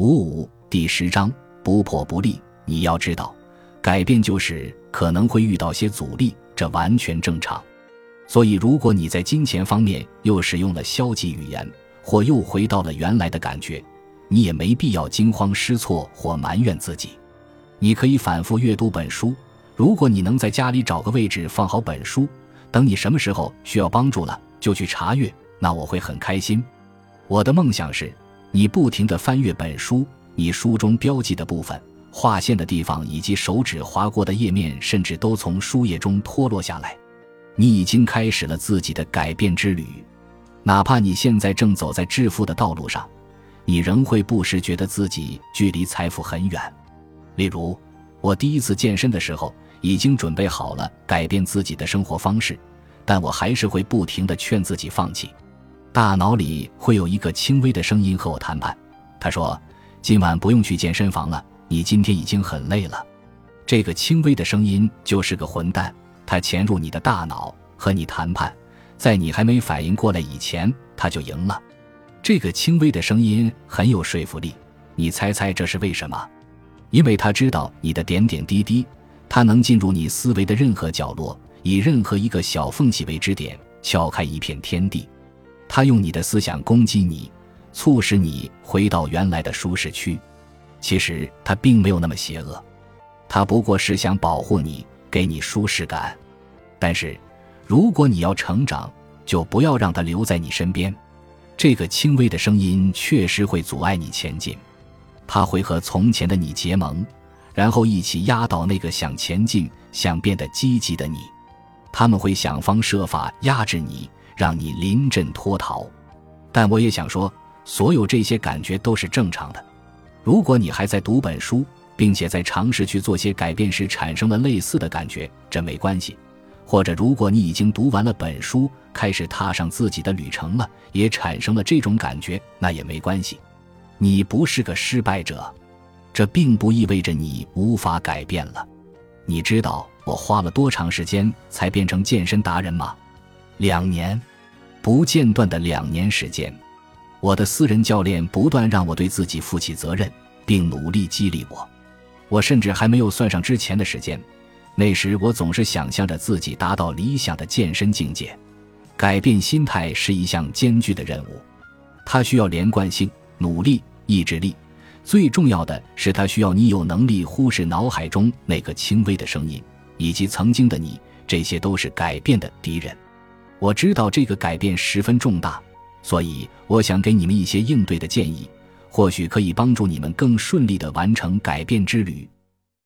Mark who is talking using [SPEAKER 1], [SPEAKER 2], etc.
[SPEAKER 1] 五五第十章不破不立。你要知道，改变就是可能会遇到些阻力，这完全正常。所以，如果你在金钱方面又使用了消极语言，或又回到了原来的感觉，你也没必要惊慌失措或埋怨自己。你可以反复阅读本书。如果你能在家里找个位置放好本书，等你什么时候需要帮助了，就去查阅，那我会很开心。我的梦想是，你不停地翻阅本书，你书中标记的部分、划线的地方以及手指划过的页面，甚至都从书页中脱落下来。你已经开始了自己的改变之旅，哪怕你现在正走在致富的道路上，你仍会不时觉得自己距离财富很远。例如，我第一次健身的时候，已经准备好了改变自己的生活方式，但我还是会不停地劝自己放弃。大脑里会有一个轻微的声音和我谈判，他说：“今晚不用去健身房了，你今天已经很累了。”这个轻微的声音就是个混蛋。他潜入你的大脑和你谈判，在你还没反应过来以前，他就赢了。这个轻微的声音很有说服力。你猜猜这是为什么？因为他知道你的点点滴滴，他能进入你思维的任何角落，以任何一个小缝隙为支点，撬开一片天地。他用你的思想攻击你，促使你回到原来的舒适区。其实他并没有那么邪恶，他不过是想保护你。给你舒适感，但是，如果你要成长，就不要让他留在你身边。这个轻微的声音确实会阻碍你前进，他会和从前的你结盟，然后一起压倒那个想前进、想变得积极的你。他们会想方设法压制你，让你临阵脱逃。但我也想说，所有这些感觉都是正常的。如果你还在读本书。并且在尝试去做些改变时产生了类似的感觉，这没关系。或者，如果你已经读完了本书，开始踏上自己的旅程了，也产生了这种感觉，那也没关系。你不是个失败者，这并不意味着你无法改变了。你知道我花了多长时间才变成健身达人吗？两年，不间断的两年时间。我的私人教练不断让我对自己负起责任，并努力激励我。我甚至还没有算上之前的时间，那时我总是想象着自己达到理想的健身境界。改变心态是一项艰巨的任务，它需要连贯性、努力、意志力，最重要的是，它需要你有能力忽视脑海中那个轻微的声音，以及曾经的你。这些都是改变的敌人。我知道这个改变十分重大，所以我想给你们一些应对的建议。或许可以帮助你们更顺利地完成改变之旅。